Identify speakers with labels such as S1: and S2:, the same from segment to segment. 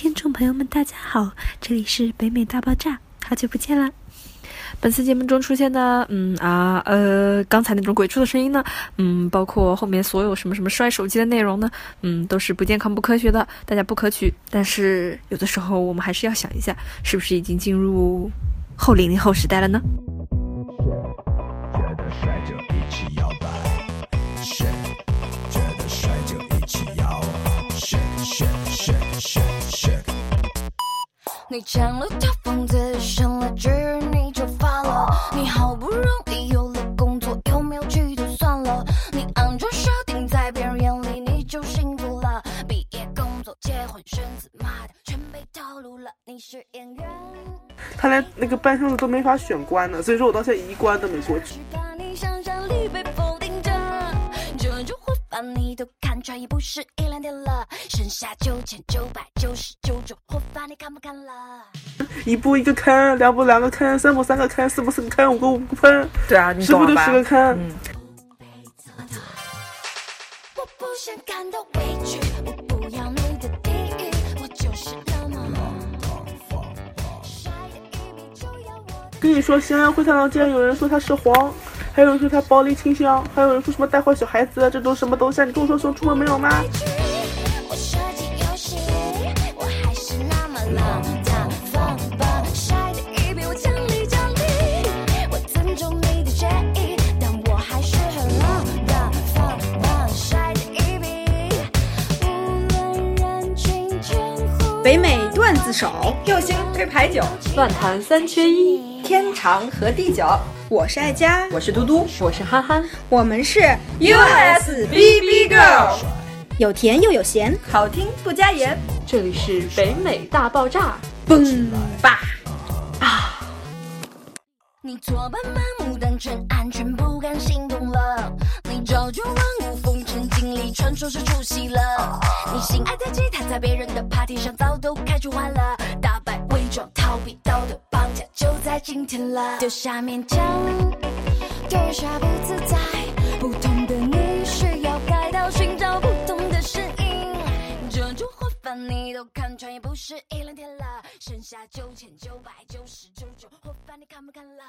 S1: 听众朋友们，大家好，这里是北美大爆炸，好久不见了。本次节目中出现的，嗯啊呃，刚才那种鬼畜的声音呢，嗯，包括后面所有什么什么摔手机的内容呢，嗯，都是不健康、不科学的，大家不可取。但是有的时候我们还是要想一下，是不是已经进入后零零后时代了呢？
S2: 你抢了他房子，上了职你就发了。你好不容易有了工作，有没有去就算了。你昂着设定，在别人眼里你就幸福了。毕业、工作、结婚、生子，妈的，全被套路了。你是演员。
S3: 他连那个半箱子都没法选关呢，所以说我到现在一关都没过去。
S2: 你想象力被否定着，这就会把你都看穿，也不是一两天了。剩下九千九百九十九种活法，你看不看了？
S3: 一步一个坑，两步两个坑，三步三个坑，四步四个坑，五个五个坑，
S1: 对啊，你
S3: 十步就
S1: 懂了吧？
S3: 十个坑。
S1: 嗯，
S2: 我不想感到委屈，我不要你的地狱，我就是。
S3: 跟你说，西安会太郎竟然有人说他是黄，还有人说他暴力倾向，还有人说什么带坏小孩子，这种什么东西啊？你跟我说熊出没没有吗？
S4: 北美段子手，
S5: 右星推牌九，
S1: 乱弹三缺一，
S5: 天长和地久。
S4: 我是爱佳，
S5: 我是嘟嘟
S1: 我是憨憨。
S4: 我们是
S5: ，USBB Girl，
S4: 有甜又有咸，
S5: 好听不加盐。
S1: 这里是北美大爆炸，
S4: 蹦吧啊！
S2: 你左奔盲目当成安全，不敢心动了。你朝九晚五，风尘经历，传说是出戏了。你心爱的吉他在别人的 party 上早都开出花了，打败装，逃避道德绑架，就在今天了。丢下勉强，丢下不自在，不同的你需要改掉，寻找不同的声音。这种活法你都看穿，也不是一两天了。剩下九千九百九十九种活法，你看不看了？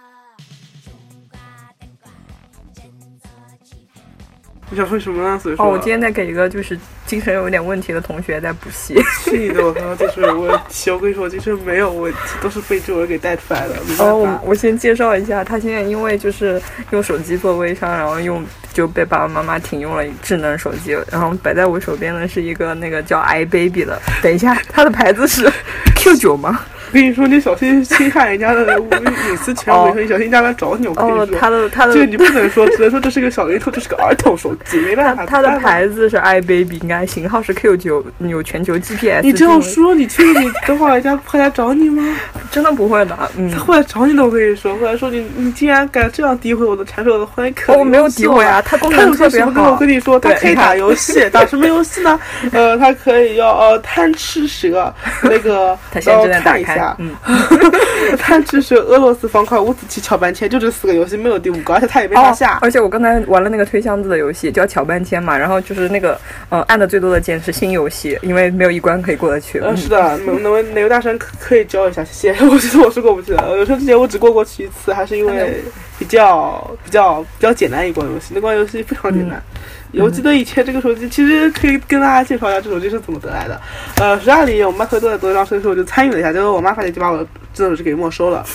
S3: 你想说什么呢？所以说，
S5: 哦，我今天在给一个就是精神有点问题的同学在补习。
S3: 是的我靠，就是我题，我跟你说，我精神没有问题，都是被这种人给带出来的。没办
S5: 哦，我我先介绍一下，他现在因为就是用手机做微商，然后用就被爸爸妈妈停用了智能手机，然后摆在我手边的是一个那个叫 iBaby 的。等一下，它的牌子是 Q 九吗？
S3: 我跟你说，你小心侵害人家的隐私权，我跟你说，你小心人家来找你。我跟
S5: 哦
S3: 你，说，
S5: 他的他的
S3: 这个你不能说，只能说这是个小灵通，这是个儿童手机，没办法。
S5: 它的牌子是 iBaby，应该型号是 Q 九，有全球 GPS。
S3: 你这样说，你确定你等会儿人家会来找你吗？
S5: 真的不会的，嗯
S3: 他。会来找你的，我跟你说，会来说你，你竟然敢这样诋毁我的产品，我的欢迎可
S5: 哦我没有诋毁啊，他功
S3: 它
S5: 能？特别好。
S3: 我跟你说，他可以打游戏，打什么游戏呢？呃，他可以要呃贪吃蛇那个，
S5: 它现在正在打开
S3: 让我看一下，，
S5: 嗯。
S3: 贪吃蛇、俄罗斯方块、五子棋、巧半天，就这四个游戏，没有第五个，而且它也没法下。
S5: 而且我刚才玩了那个推箱子的游戏，叫巧半天嘛，然后就是那个呃按的最多的键是新游戏，因为没有一关可以过得去。
S3: 呃，是的，哪哪位哪位大神可可以教一下？谢谢。我觉得我是过不去的，有时候之前我只过过去一次，还是因为比较比较比较简单一关游戏，那关游戏非常简单。我记得以前这个手机，其实可以跟大家介绍一下这手机是怎么得来的。呃，十二里我妈特都在做一张手机，我就参与了一下，结果我妈发现就把我的智能手机给没收了。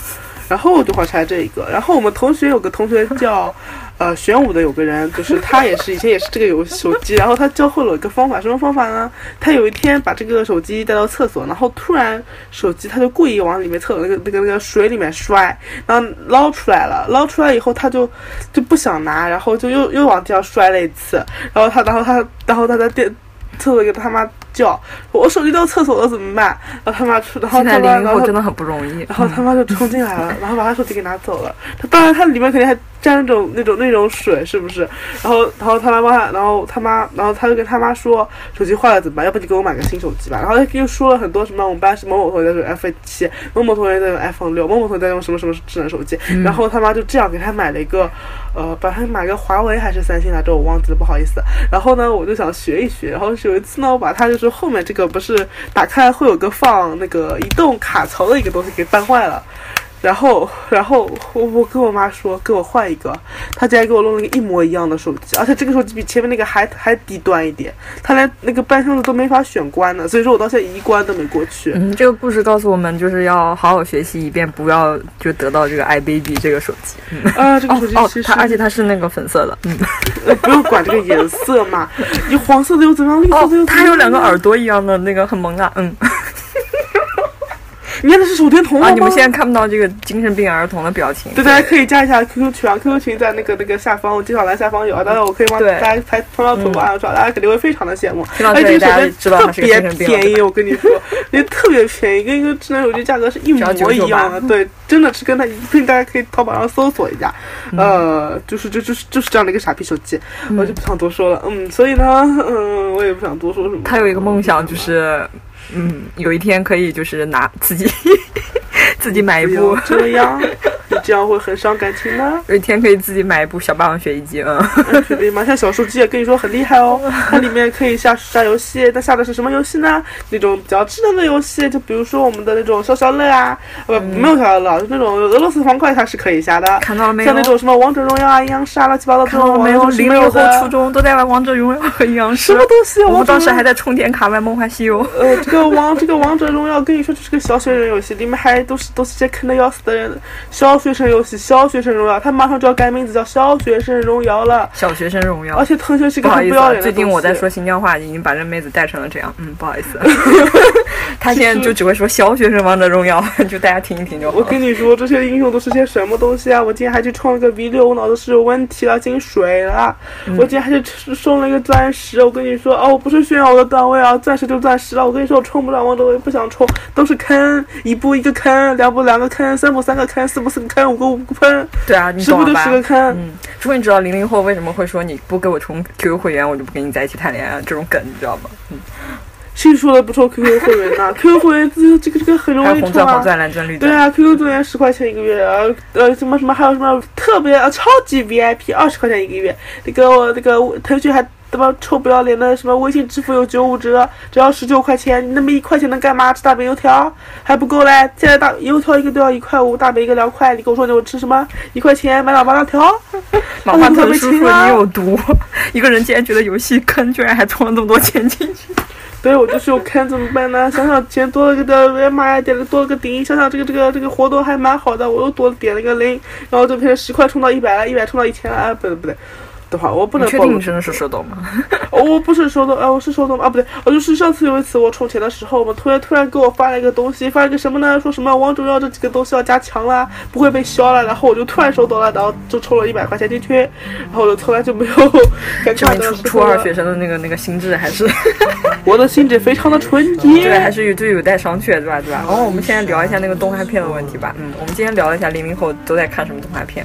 S3: 然后我就换拆这一个。然后我们同学有个同学叫，呃，玄武的有个人，就是他也是以前也是这个有手机，然后他教会了我一个方法，什么方法呢？他有一天把这个手机带到厕所，然后突然手机他就故意往里面厕所那个那个那个水里面摔，然后捞出来了，捞出来以后他就就不想拿，然后就又又往地上摔了一次，然后他然后他然后他在电厕所给他妈叫，我手机掉厕所了怎么办？然后他妈出，然后他妈然后
S5: 真的很不容易。
S3: 然后他妈就冲进来了，然后把他手机给拿走了。他当然他里面肯定还沾那种那种那种水，是不是？然后然后他妈妈，然后他妈，然后他就跟他妈说手机坏了怎么办？要不你给我买个新手机吧。然后他又说了很多什么，我们班是某某同学在用 iPhone 七，某某同学在用 iPhone 六，某某同学在用什么什么智能手机。然后他妈就这样给他买了一个，呃，把他买个华为还是三星来着，我忘记了，不好意思。然后呢，我就想学一学。然后有一次呢，我把他就是后面这个不是打开会有个放那个移动卡槽的一个东西给搬坏了。然后，然后我我跟我妈说，给我换一个，她竟然给我弄了一个一模一样的手机，而且这个手机比前面那个还还低端一点，她连那个半生子都没法选关呢，所以说我到现在一关都没过去。
S5: 嗯，这个故事告诉我们，就是要好好学习一遍，不要就得到这个 iBaby 这个手机。嗯、
S3: 啊，这个手机
S5: 哦
S3: 其，实、
S5: 它而且它是那个粉色的，嗯，
S3: 呃不用管这个颜色嘛，你黄色的又怎么样，绿色
S5: 哦
S3: 的又？
S5: 它有两个耳朵一样的那个很萌啊，嗯。
S3: 你看的是手电筒
S5: 啊，
S3: 吗
S5: 你们现在看不到这个精神病儿童的表情。
S3: 对，大家可以加一下 QQ 群啊，QQ 群在那个那个下方，我介绍栏下方有啊。当然，我可以帮大家拍拍到图案，大家肯定会非常的羡慕。而且
S5: 这
S3: 个手机特别便宜，我跟你说，也特别便宜，跟一个智能手机价格是一模一样的。对，真的是跟它一并，大家可以淘宝上搜索一下。呃，就是就就是就是这样的一个傻逼手机，我就不想多说了。嗯，所以呢，嗯，我也不想多说什么。
S5: 他有一个梦想，就是，嗯，有一天可以就是拿自己 自己买一部，
S3: 这样，这样会很伤感情的。
S5: 有一天可以自己买一部小霸王学习机，嗯，
S3: 确定吗？像小手机也跟你说很厉害哦，它里面可以下下游戏。那下的是什么游戏呢？那种比较智能的游戏，就比如说我们的那种消消乐啊，呃，没有消消乐，就那种俄罗斯方块它是可以下的。
S5: 嗯看到了没有
S3: 像？那种什么王者荣耀啊、阴阳师啊、乱七八糟这
S5: 看到了没有？零零后初中都在玩王者荣耀和阴阳师
S3: 什么，东西啊？
S5: 我们当时还在充电卡玩梦幻西游。
S3: 呃，这个王这个王者荣耀，跟你说就是个小学人游戏，里面还都是都是些坑的要死的人。小学生游戏，小学生荣耀，他马上就要改名字叫小学生荣耀了。
S5: 小学生荣耀
S3: 而。且腾讯是个很不要脸的
S5: 最近我在说新疆话，已经把这妹子带成了这样。嗯，不好意思，他现在就只会说小学生王者荣耀，就大家听一听就好
S3: 我。跟你说，这些英雄都是些什么东西啊！我今天还去充了个 V 六，我脑子是有问题了，进水了。
S5: 嗯
S3: 我今天还去送了一个钻石，我跟你说，哦，我不是炫耀我的段位啊，钻石就钻石了。我跟你说，我充不了王者，我也不想充，都是坑，一步一个坑，两步两个坑，三步三个坑，四步四个坑，五个五个坑，
S5: 对啊，你
S3: 十步就
S5: 懂了吧？
S3: 十个坑。
S5: 嗯，终于知道零零后为什么会说你不给我充 QQ 会员，我就不跟你在一起谈恋爱这种梗，你知道吗？嗯，
S3: 谁说的不充 QQ 会员呢？QQ 会员这这个这个很容易充啊。
S5: 红钻黄钻蓝钻绿钻。
S3: 对啊，QQ 会员十块钱一个月，呃呃什么什么还有什么特别呃超级 VIP 二十块钱一个月，那个我那个腾讯还他妈臭不要脸的什么微信支付有九五折，只要十九块钱，你那么一块钱能干嘛？吃大饼油条还不够嘞，现在大油条一个都要一块五，大饼一个两块，你跟我说你我吃什么？一块钱买两包辣条？
S5: 马化腾叔叔，
S3: 啊
S5: 你有毒！一个人竟然觉得游戏坑，居然还充了这么多钱进去。
S3: 对，我就是有坑，怎么办呢？想想钱多了个的，哎呀妈呀，点了多了个顶，想想这个这个这个活动还蛮好的，我又多点了一个零，然后就变成十块充到一百了，一百充到一千了，哎，不对不对，我不能
S5: 确定你真的是手抖吗？
S3: 哦，我不是手动，啊，我是手动啊，不对，我就是上次有一次我充钱的时候，我们突然突然给我发了一个东西，发了一个什么呢？说什么王者荣耀这几个东西要加强啦，不会被削了，然后我就突然手抖了，然后就充了一百块钱进去，然后我就从来就没有 尴
S5: 证
S3: 尬的时
S5: 明初初二学生的那个那个心智还是
S3: 我的心智非常的纯洁
S5: 对，还。是有就有待商榷，对吧？对吧？然后我们现在聊一下那个动画片的问题吧。嗯，我们今天聊一下零零后都在看什么动画片。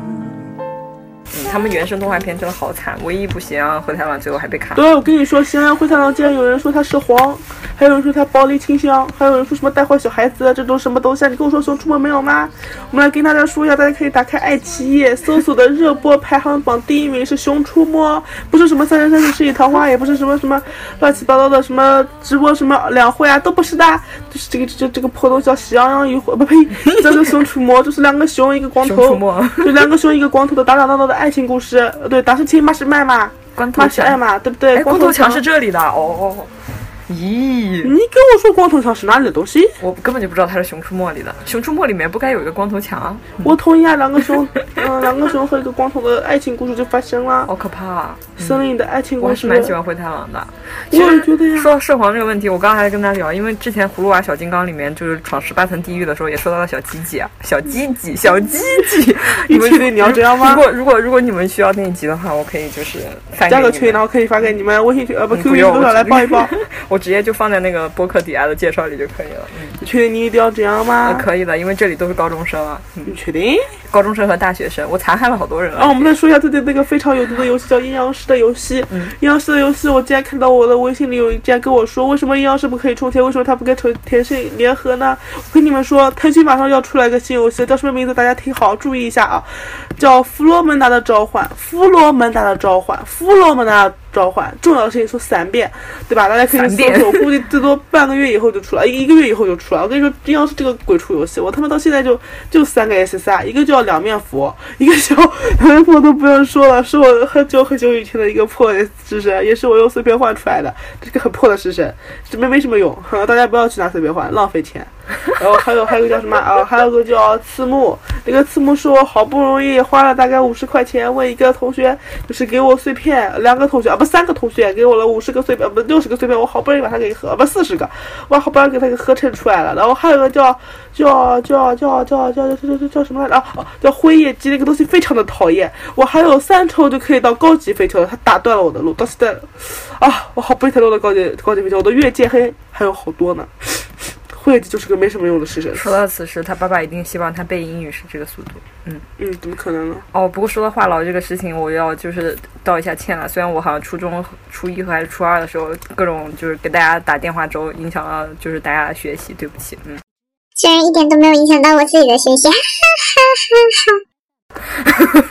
S5: 嗯，他们原声动画片真的好惨，唯一一部《喜羊羊灰太狼》最后还被砍。
S3: 对，我跟你说，喜羊羊灰太狼竟然有人说他是黄，还有人说他暴力倾向，还有人说什么带坏小孩子，这都什么东西啊？你跟我说《熊出没》没有吗？我们来跟大家说一下，大家可以打开爱奇艺搜索的热播排行榜，第一名是《熊出没》，不是什么《三生三世十里桃花》，也不是什么什么乱七八糟的什么直播什么两会啊，都不是的，就是这个这这个破东西叫《喜羊羊与灰》，不呸，叫做《熊出没》，就是两个熊一个光
S5: 熊
S3: 头
S5: 出，没，
S3: 就两个熊一个光头的打打闹闹的爱情故事，呃对，打是亲，妈是卖嘛。
S5: 光头强。
S3: 是爱嘛，对不对？
S5: 哎，光头强
S3: 强
S5: 是这里的哦。咦，
S3: 你跟我说光头强是哪里的东西？
S5: 我根本就不知道他是《熊出没》里的，《熊出没》里面不该有一个光头强啊？
S3: 我同意啊，两个熊，嗯、两个熊和一个光头的爱情故事就发生了。
S5: 好可怕啊！
S3: 森林的爱情故事
S5: 我还是，蛮喜欢灰太狼的。
S3: 我也觉得呀
S5: 说到涉黄这个问题，我刚才还跟他聊，因为之前《葫芦娃小金刚》里面就是闯十八层地狱的时候，也说到了小鸡鸡啊，小鸡鸡，小鸡鸡。们
S3: 你确定你要这样吗
S5: 如果如果如果你们需要那一集的话，我可以就是
S3: 加个群，然后可以发给你们微信群，呃不
S5: 嗯
S3: QQ 群多少来报一报。
S5: 我直接就放在那个播客底下的介绍里就可以了。嗯，
S3: 你确定你一定要这样吗？
S5: 那可以的，因为这里都是高中生啊，嗯，
S3: 你确定？
S5: 高中生和大学生，我残害了好多人
S3: 啊，我
S5: 啊。
S3: 们再说一下最近那个非常有毒的游戏，叫阴阳师的游戏。
S5: 嗯
S3: 阴阳师的游戏，我竟然看到我的微信里有人竟然跟我说，为什么阴阳师不可以充钱？为什么他不跟腾腾讯联合呢？我跟你们说，腾讯马上要出来一个新游戏，叫什么名字？大家听好，注意一下啊，叫《弗洛门达的召唤》。弗洛门达的召唤，弗洛门达的召唤，重要的事情说三遍，对吧？大家可以搜
S5: 三遍
S3: 索，我估计最多半个月以后就出来，一个月以后就出来。我跟你说，真要是这个鬼畜游戏，我他妈到现在就就三个 SSR，一个叫两面佛，一个叫两面佛都不用说了，是我很久很久以前的一个破的式神，也是我用碎片换出来的，这个很破的式神，这没没什么用，大家不要去拿碎片换，浪费钱。然后还有还有个叫什么啊？还有个叫刺木，那个刺木是我好不容易花了大概五十块钱问一个同学，就是给我碎片，两个同学啊不三个同学给我了五十个碎片，不六十个碎片，我好不容易把它给合，不四十个，我好不容易给它给合成出来了。然后还有个叫叫叫叫叫叫叫叫叫什么来着？啊，叫灰夜姬，那个东西非常的讨厌。我还有三抽就可以到高级飞球了，它打断了我的路，到现在啊，我好不容易才到高级高级飞球，我的月界黑还有好多呢。会就是个没什么用的式神。
S5: 说到此时，他爸爸一定希望他背英语是这个速度。嗯，
S3: 嗯，怎么可能呢？
S5: 哦，不过说到话痨这个事情，我要就是道一下歉了。虽然我好像初中初一和还是初二的时候，各种就是给大家打电话之后，影响了就是大家的学习，对不起。嗯，
S6: 虽然一点都没有影响到我自己的学习，哈哈哈哈哈。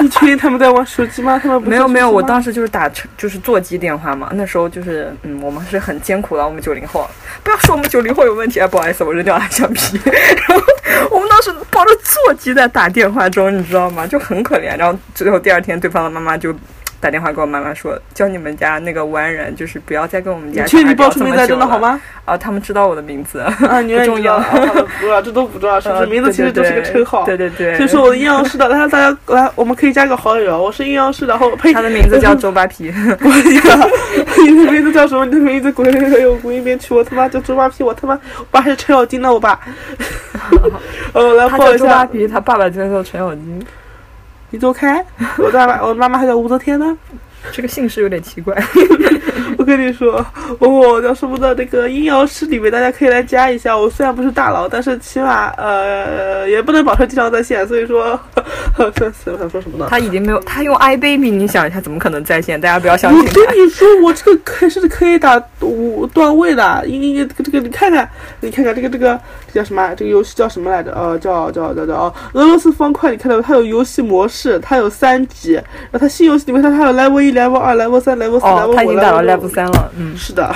S3: 你确定他们在玩手机吗？他们
S5: 没有没有，我
S3: 当
S5: 当时就是打就是座机电话嘛。那时候就是嗯，我们是很艰苦的，我们九零后。不要说我们九零后有问题啊，不好意思，我扔掉了橡皮。然后我们当时抱着座机在打电话中，你知道吗？就很可怜。然后最后第二天，对方的妈妈就。打电话给我妈妈说，叫你们家那个完人，就是不要再跟我们家
S3: 你确定你报
S5: 出
S3: 出名字真的好？吗？
S5: 啊，他们知道我的名字，
S3: 啊，你
S5: 不 重要。
S3: 啊不重要，这都不重要，是不是？名字其实就是个称号。
S5: 对对对。
S3: 所以说我的阴阳师的，来大家来，我们可以加个好友，我是阴阳师，然后呸，
S5: 他的名字叫周扒皮。
S3: 你的名字叫什么？你的名字滚一边去！我他妈叫周扒皮，我他妈我爸是程咬金的，我爸。呃，来
S5: 他
S3: 报一下，
S5: 叫周扒皮，他爸爸就叫程咬金。
S3: 你走开！我爸爸，我妈妈还叫武则天呢。
S5: 这个姓氏有点奇怪。
S3: 我跟你说，我叫什么的那个阴阳师里面，大家可以来加一下。我虽然不是大佬，但是起码呃也不能保证经常在线，所以说，算死我，想说什么呢？
S5: 他已经没有，他用 iBaby，你想一下，怎么可能在线？大家不要相信我。
S3: 跟你说，我这个可是可以打五段位的，一个这个这个，你看看，你看看这个这个这叫什么？这个游戏叫什么来着？呃，叫叫叫叫哦，俄罗斯方块。你看到它有游戏模式，它有三级，然后它新游戏里面它还有 level 一、level 二、level 三、level 四、
S5: 哦
S3: level 五、level
S5: 三了，嗯，
S3: 是的。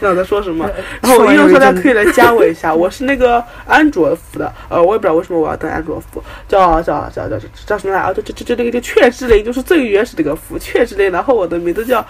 S3: 听到我在说什么。然后我用说大家可以来加我一下，我是那个安卓服的，呃，我也不知道为什么我要登安卓服，叫叫叫叫叫叫什么来啊？就就就就这个这雀之灵，就是最原始这个服，雀之灵。然后我的名字叫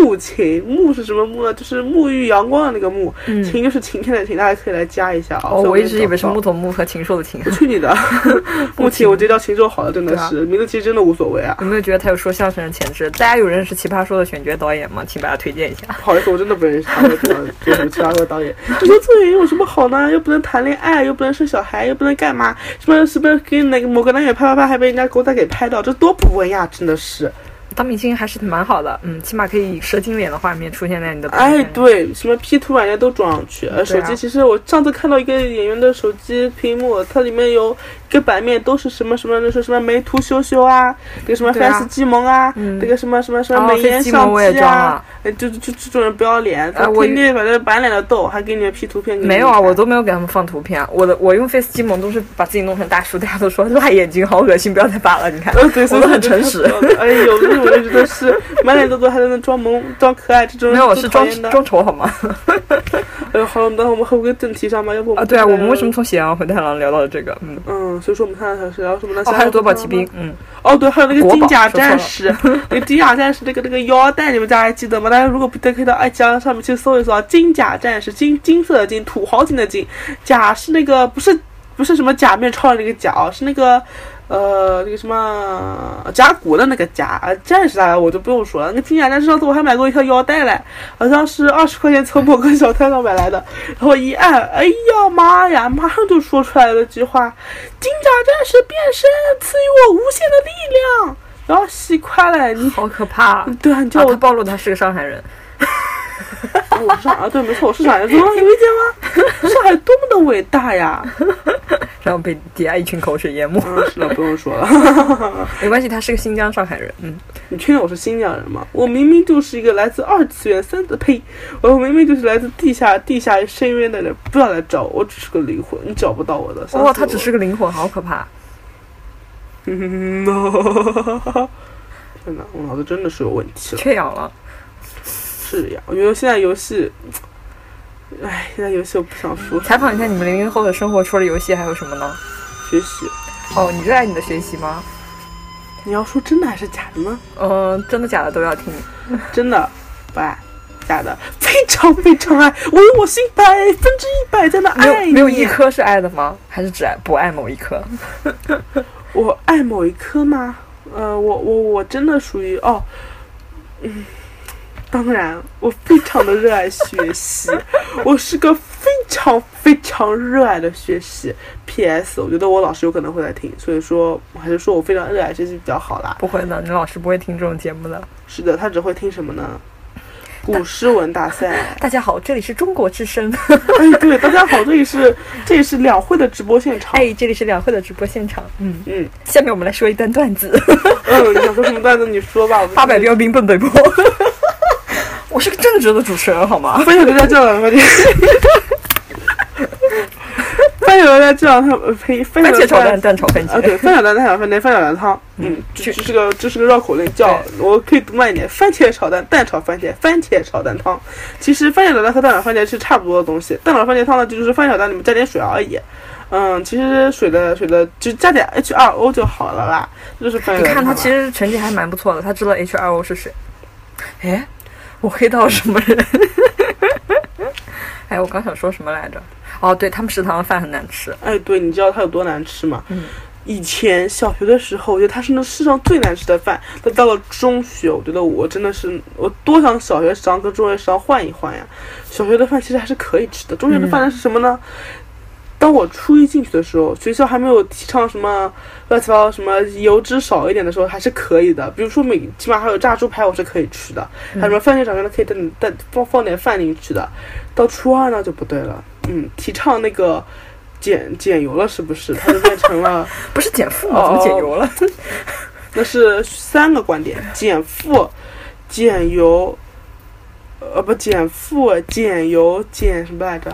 S3: 木晴，木是什么木呢？就是沐浴阳光的那个沐，晴就是晴天的晴，大家可以来加一下啊。
S5: 哦，我一直以为是
S3: 木。
S5: 头木和禽兽的禽。
S3: 去你的！木晴，我直接叫禽兽好了，真的是名字其实真的无所谓啊。
S5: 有没有觉得他有说相声的潜质？大家有认识《奇葩说》的选角导演吗？请把他推荐一下。
S3: 不好意思，我真的不认识他，做什么其他的导演。这个做演员有什么好呢？又不能谈恋爱，又不能生小孩，又不能干嘛？什么什么给那个某个男演员拍拍拍，还被人家狗仔给拍到，这多不文雅，真的是。
S5: 当明星还是蛮好的，嗯，起码可以以蛇精脸的画面出现在你的。
S3: 哎，。对，什么 P 图软件都装上去。呃，手机其实我上次看到一个演员的手机屏幕，它里面有一个版面都是什么什么，那说什么美图秀秀啊，那个什么 Face 机萌啊，那个什么什么什么
S5: 哦
S3: 美颜相
S5: 机
S3: 啊就就就这种人不要脸，天天反正满脸的痘，还给你们 P 图片
S5: 没有啊，我都没有给他们放图片。我的我用 Face 机萌都是把自己弄成大叔，大家都说辣眼睛，好恶心，不要再发了。你看，
S3: 呃，对，所
S5: 我都很诚实。
S3: 哎，有的我就觉得是 满脸痘痘还在那装萌、装可爱，这种
S5: 没有，我是装。装丑好吗？
S3: 哎呦，好，那我们回归正题上吧，要不
S5: 啊，对啊，我们为什么从喜羊羊灰太狼聊到了这个？嗯，
S3: 嗯，所以说我们看到是聊什么呢？
S5: 哦，还有夺宝奇兵，嗯，
S3: 哦，对，还有那个金甲战士，那个金甲战士那个那个腰带，你们家还记得吗？大大家如果不可以到爱家上面去搜一搜啊，金甲战士，金金色的金，土豪金的金，甲是那个不是不是什么假面超人那个甲哦，是那个。呃，那个什么甲骨的那个甲战士啊，我就不用说了。那个金甲战士上次我还买过一条腰带嘞，好像是二十块钱从某个小摊上买来的。然后一按，哎呀妈呀，马上就说出来了句话：“金甲战士变身，赐予我无限的力量。”然后洗快嘞，你
S5: 好可怕！
S3: 对啊，你叫
S5: 啊，
S3: 我
S5: 他暴露他是个上海人。
S3: 我是上啊，对，没错，我是上海人，怎么有意见吗？上海多么的伟大呀！
S5: 然后被底下一群口水淹没。
S3: 嗯，是的，不用说了。
S5: 没关系，他是个新疆上海人。嗯，
S3: 你确定我是新疆人吗？我明明就是一个来自二次元三次呸，我明明就是来自地下地下深渊的人，不要来找我，我只是个灵魂，你找不到我的。
S5: 哇，他只是个灵魂，好可怕！
S3: 嗯，天哪，我脑子真的是有问题了。
S5: 缺氧了。
S3: 是呀，我觉得现在游戏，唉，现在游戏我不想说。
S5: 采访一下你们零零后的生活，除了游戏还有什么呢？
S3: 学习，
S5: 哦，你热爱你的学习吗？
S3: 你要说真的还是假的呢？
S5: 嗯、真的假的都要听。
S3: 真的不爱，假的，非常非常爱，我用我心百分之一百在那爱你。
S5: 有没有一颗是爱的吗？还是只爱不爱某一颗？
S3: 我爱某一科吗？呃，我我我真的属于哦，嗯，当然，我非常的热爱学习，我是个非常非常热爱的学习。P.S. 我觉得我老师有可能会来听，所以说我还是说我非常热爱学习比较好啦。
S5: 不会的，你老师不会听这种节目的。
S3: 是的，他只会听什么呢？古诗文大赛。
S5: 大家好，这里是中国之声。
S3: 哎，对，大家好，这里是这里是两会的直播现场。
S5: 哎，这里是两会的直播现场。嗯，
S3: 嗯
S5: 下面我们来说一段段子。
S3: 嗯，你想说什么段子？你说吧。我
S5: 八百标兵奔北坡。我是个正直的主持人，好吗？
S3: 分享大家这两快点。分享大家这两趟，呃呸，分享
S5: 番茄炒蛋，
S3: 蛋。
S5: 蛋炒番茄
S3: 啊，对，
S5: 茄。
S3: 番茄蛋、蛋炒饭、番茄蛋汤，嗯，这这是个这是个绕口令，叫我可以读慢一点：番茄炒蛋、蛋炒番茄、番茄炒蛋汤。其实番茄炒蛋和蛋炒番茄是差不多的东西，蛋炒番茄汤呢就是番茄炒蛋里面加点水而已。嗯，其实水的水的就加点 H2O 就好了啦，这就是番茄
S5: 你看他其实成绩还蛮不错的，他知道 H2O 是谁。哎，我黑到什么人？哎，我刚想说什么来着？哦，对他们食堂的饭很难吃。
S3: 哎，对，你知道它有多难吃吗？
S5: 嗯
S3: 以前小学的时候，我觉得它是那世上最难吃的饭。但到了中学，我觉得我真的是，我多想小学食堂跟中学食堂换一换呀。小学的饭其实还是可以吃的，中学的饭是什么呢？当我初一进去的时候，学校还没有提倡什么乱七八糟什么油脂少一点的时候，还是可以的。比如说每起码还有炸猪排，我是可以吃的。还有什么番茄炒蛋可以带带放放点饭进去的。到初二呢就不对了，嗯，提倡那个减减油了，是不是？它就变成了。
S5: 不是减负吗？怎么减油了？
S3: 那是三个观点：减负、减油，呃不减负、减油、减什么来着？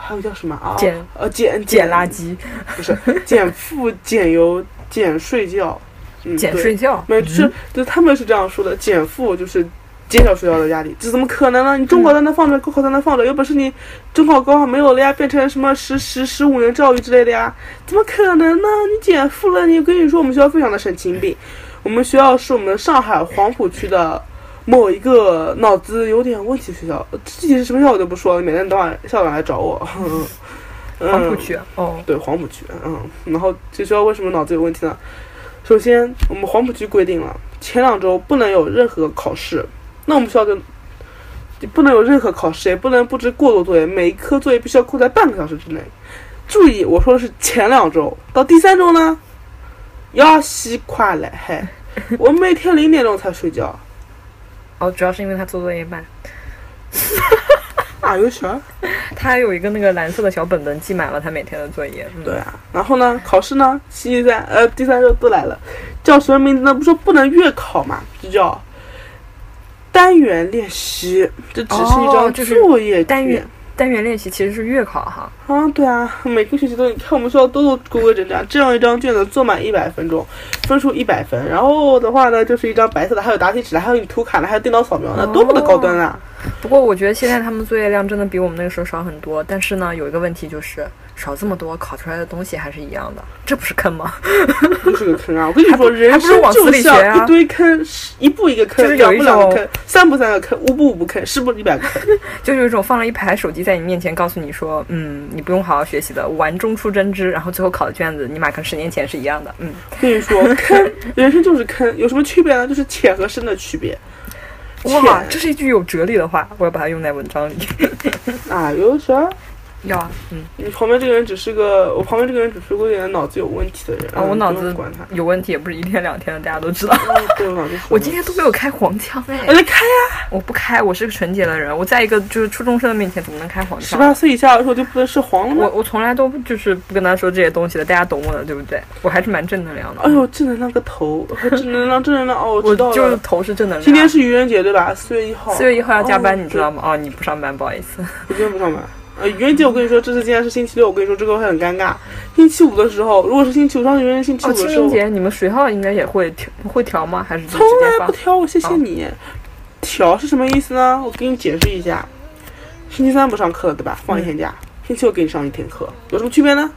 S3: 还有叫什么啊？
S5: 减
S3: 呃减
S5: 减垃圾，
S3: 不是减负、减油、减睡觉，嗯，
S5: 减
S3: 对
S5: 睡觉。
S3: 没是就他们是这样说的，减负就是减少睡觉的压力，这怎么可能呢？你中考在那放着，高考在那放着，有本事你中考、高考没有了呀，变成什么十十十五年教育之类的呀？怎么可能呢？你减负了，你跟你说我们学校非常的神经病，我们学校是我们上海黄浦区的。某一个脑子有点问题的学校，具体是什么学校我就不说了，每天等晚校长来找我。嗯
S5: 黄浦区哦，
S3: 对黄浦区，嗯，然后这学校为什么脑子有问题呢？首先，我们黄浦区规定了，前两周不能有任何考试，那我们学校就就不能有任何考试，也不能布置过多作业，每一科作业必须要扣在半个小时之内。注意，我说的是前两周，到第三周呢，要洗快了，嘿，我每天零点钟才睡觉。
S5: 哦，主要是因为他做作业慢。
S3: 啊，有啥？
S5: 他还有一个那个蓝色的小本本，记满了他每天的作业。嗯
S3: 对啊，然后呢，考试呢，星期三呃第三周都来了，叫什么名字呢？不是说不能月考嘛，就叫单元练习，这只是一张
S5: 哦就是
S3: 作业。
S5: 单元单元练习其实是月考哈。
S3: 啊，对啊，每个学期都，你看我们学校都都规规整整，这样一张卷子做满一百分钟，分数一百分。然后的话呢，就是一张白色的，还有答题纸，还有你涂卡呢，还有电脑扫描呢，多么的高端啊！
S5: 不过我觉得现在他们作业量真的比我们那个时候少很多，但是呢，有一个问题就是少这么多，考出来的东西还是一样的，这不是坑吗？
S3: 不是个坑啊！我跟你说，人
S5: 还不是往死
S3: 生就
S5: 里学啊
S3: 像一堆坑，一步一个坑，
S5: 就是有一种
S3: 两步两个坑，三步三个坑，五步五步坑，十步一百个坑。
S5: 就有一种放了一排手机在你面前，告诉你说，嗯，你不用好好学习的，玩中出真知，然后最后考的卷子尼玛跟十年前是一样的，嗯，
S3: 跟你说，坑，人生就是坑，有什么区别呢？就是浅和深的区别。
S5: 哇，这是一句有哲理的话，我要把它用在文章里。
S3: 啊，有啥？
S5: 要啊，嗯，
S3: 你旁边这个人只是个，我旁边这个人只是个有点脑子有问题的人
S5: 啊，我
S3: 嗯
S5: 脑子。有问题，也不是一天两天的，大家都知道。
S3: 啊对，我脑子有
S5: 我今天都没有开黄腔哎，
S3: 哎，来开呀！
S5: 我不开，我是个纯洁的人。我在一个就是初中生的面前怎么能开黄腔？
S3: 十八岁以下的时候就不能是黄了吗？
S5: 我我从来都就是不跟他说这些东西的，大家懂我的，对不对？我还是蛮正能量的。
S3: 哎呦，正能量个头！正能量，正能量！哦，我
S5: 我
S3: 知道
S5: 就是。头是正能量。
S3: 今天是愚人节对吧？四月一号。
S5: 四月一号要加班，
S3: 哦
S5: 你知道吗？哦，你不上班，不好意思。
S3: 我今天不上班。呃，愚人节我跟你说，这次既然是星期六，我跟你说这个会很尴尬。星期五的时候，如果是星期五上愚人节，星期五
S5: 哦，
S3: 的时候，
S5: 清明节你们学校应该也会调会调吗？还是就直
S3: 从？来不调，我谢谢你。调是什么意思呢？我给你解释一下。星期三不上课了，对吧？放一天假。星期六给你上一天课，有什么区别呢？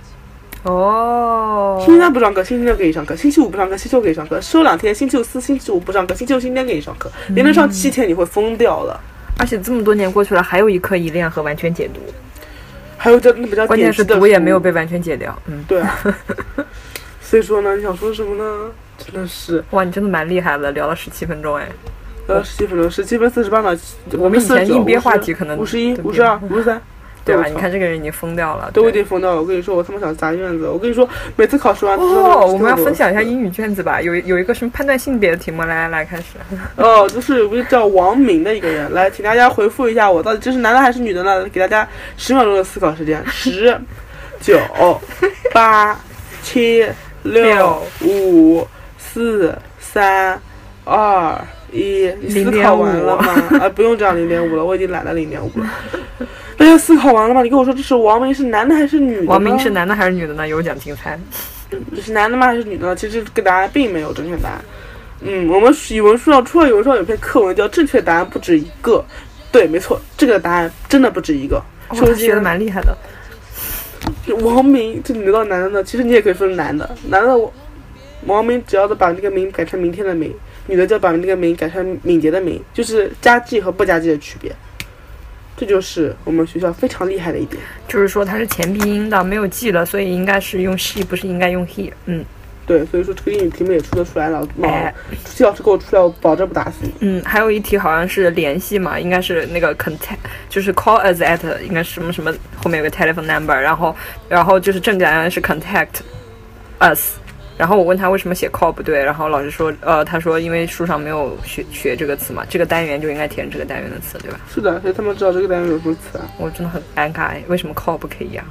S5: 哦，
S3: 星期三不上课，星期六给你上课；星期五不上课，星期六给你上课。休两天，星期四、星期五不上课，星期六、星期天给你上课，连着上七天，你会疯掉了。
S5: 而且这么多年过去了，还有一课一练和完全解读，
S3: 还有这那比较
S5: 关键是
S3: 点击的书
S5: 读也没有被完全解掉。嗯，
S3: 对啊。所以说呢，你想说什么呢？真的是
S5: 哇，你真的蛮厉害的，聊了十七分钟哎。
S3: 聊了十七分钟，十七分四十八秒。
S5: 我们以前硬憋话题可能
S3: 五十一、五十二、五十三，
S5: 对吧？你看这个人已经疯掉了。
S3: 都有
S5: 对
S3: 点疯掉了。我跟你说，我他妈想砸院子。我跟你说，每次考试完之后
S5: 哦，我们要分享一下英语卷子吧。有有一个什么判断性别的题目，来来来，开始。
S3: 哦，就是有个叫王明的一个人，来，请大家回复一下，我到底这是男的还是女的呢？给大家十秒钟的思考时间，十、九、八、七、六
S5: 六、
S3: 五、四、三、二、一。你思考完了吗？啊，不用这样零点五了，我已经懒得零点五了。大家思考完了吗？你跟我说，这是王明是男的还是女的？
S5: 王明是男的还是女的呢？有奖竞猜。
S3: 这是男的吗还是女的呢？其实这个答案并没有正确答案。嗯，我们语文书上初二语文书上有篇课文叫“正确答案不止一个”。对，没错，这个答案真的不止一个。
S5: 哦，
S3: 首
S5: 他学的，蛮厉害的。
S3: 王明，这女到男的呢，其实你也可以说是男的，男的我王明只要把那个明改成明天的明，女的就要把那个明改成敏捷的敏，就是加记和不加记的区别。这就是我们学校非常厉害的一点。
S5: 就是说它是前鼻音的，没有记了，所以应该是用 she，不是应该用 he。嗯
S3: 对，所以说这个英语题目也出得出来了。老
S5: 哎
S3: 出题老师给我出来，我保证不打死你。
S5: 嗯，还有一题好像是联系嘛，应该是那个 contact，就是 call us at，应该是什么什么后面有个 telephone number，然后然后就是正确答案是 contact us。然后我问他为什么写 call 不对，然后老师说，呃，他说因为书上没有学学这个词嘛，这个单元就应该填这个单元的词，对吧？
S3: 是的，所以他们知道这个单元有什么词啊？
S5: 我真的很尴尬哎，为什么 call 不可以啊、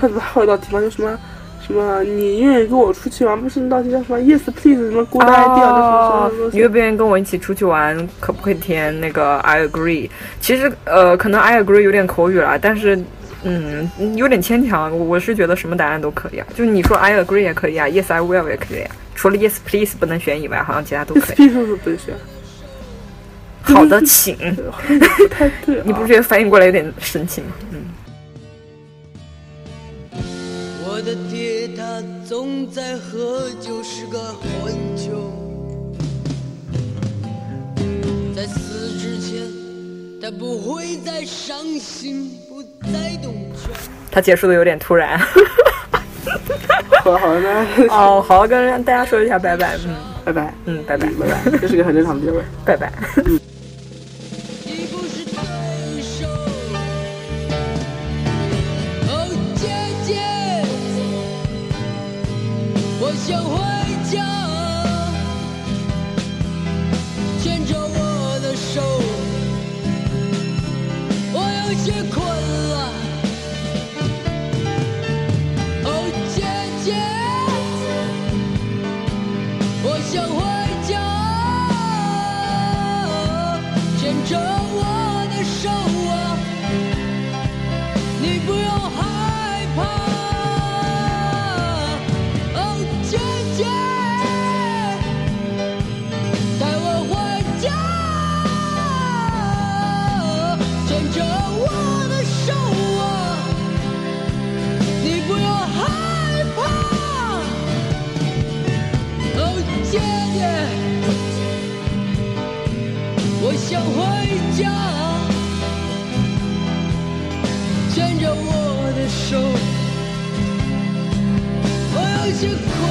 S3: 他怎么还有一道题吗？就什么什么，你愿意跟我出去玩？不是那道题叫什么 Yes please 什么 Good idea 那什么什么
S5: 你愿不愿意跟我一起出去玩？可不可以填那个 I agree？其实呃，可能 I agree 有点口语了，但是嗯，有点牵强。我我是觉得什么答案都可以啊，就是你说 I agree 也可以啊，Yes I will 也可以啊，除了 Yes please 不能选以外，好像其他都可
S3: Yes
S5: 以。
S3: please 不能选？
S5: 好的，请。
S3: 太对、啊。
S5: 你不觉得翻译过来有点神奇吗？嗯，
S7: 我的爹他总在喝酒，是个混球。在死之前，他不会再伤心，不再动拳。
S5: 它结束的有点突然。
S3: 好了好了，那
S5: 哦，好，跟大家说一下拜拜。嗯
S3: 拜拜
S5: 嗯，拜拜
S3: 拜拜，这是个很正常的结尾。
S5: 拜拜。
S7: 你不是对手。哦，姐姐，我想回家，夜。我想回家，牵着我的手，我有些困了。